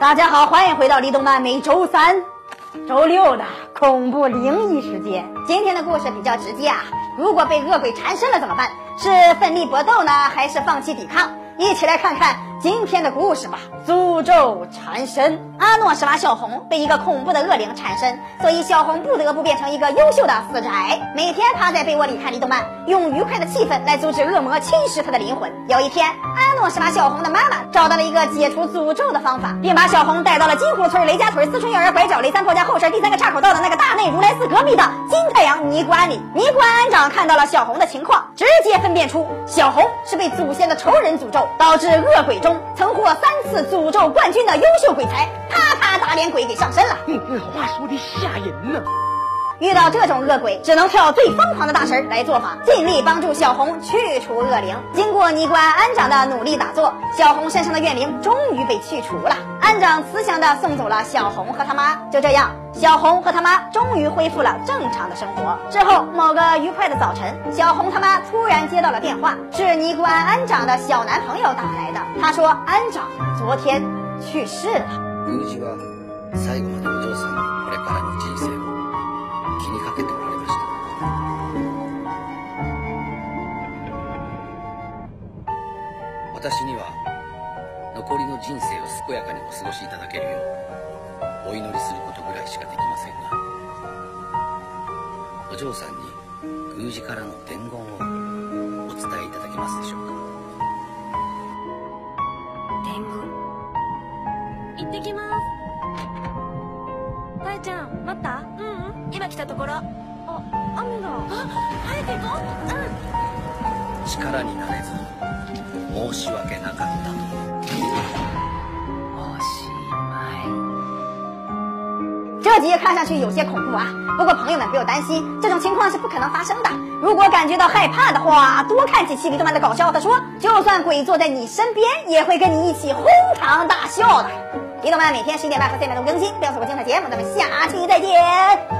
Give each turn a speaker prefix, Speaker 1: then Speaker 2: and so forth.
Speaker 1: 大家好，欢迎回到立动漫每周三、周六的恐怖灵异时间。今天的故事比较直接啊，如果被恶鬼缠身了怎么办？是奋力搏斗呢，还是放弃抵抗？一起来看看。今天的故事吧，诅咒缠身。阿诺施瓦小红被一个恐怖的恶灵缠身，所以小红不得不变成一个优秀的死宅，每天趴在被窝里看动漫，用愉快的气氛来阻止恶魔侵蚀他的灵魂。有一天，阿诺施瓦小红的妈妈找到了一个解除诅咒的方法，并把小红带到了金湖村雷家屯四川幼儿园拐角雷三婆家后山第三个岔口道的那个大内如来寺隔壁的金太阳尼姑庵里。尼姑庵长看到了小红的情况，直接分辨出小红是被祖先的仇人诅咒，导致恶鬼中。曾获三次诅咒冠军的优秀鬼才，啪啪打脸鬼给上身了。
Speaker 2: 话说的吓人呢。
Speaker 1: 遇到这种恶鬼，只能跳最疯狂的大神来做法，尽力帮助小红去除恶灵。经过尼姑庵安长的努力打坐，小红身上的怨灵终于被去除了。安长慈祥的送走了小红和他妈。就这样，小红和他妈终于恢复了正常的生活。之后某个愉快的早晨，小红他妈突然接到了电话，是尼姑庵安长的小男朋友打来的。他说安长昨天去世了。
Speaker 3: 私には残りの人生を健やかにお過ごしいただけるようお祈りすることぐらいしかできませんがお嬢さんに宮司からの伝言をお伝えいただけますでしょうか？
Speaker 4: 伝言？行ってきます。たえちゃん待った？ううん。今来たところ。あ雨だあ早く行こ
Speaker 3: う。うん。力になれず申し訳なかったと。
Speaker 2: おしま
Speaker 1: い。这集看上去有些恐怖啊，不过朋友们不用担心，这种情况是不可能发生的。如果感觉到害怕的话，多看几期李动漫的搞笑。他说，就算鬼坐在你身边，也会跟你一起哄堂大笑的。李动漫每天十一点半和三点钟更新，不要错过精彩节目。咱们下期再见。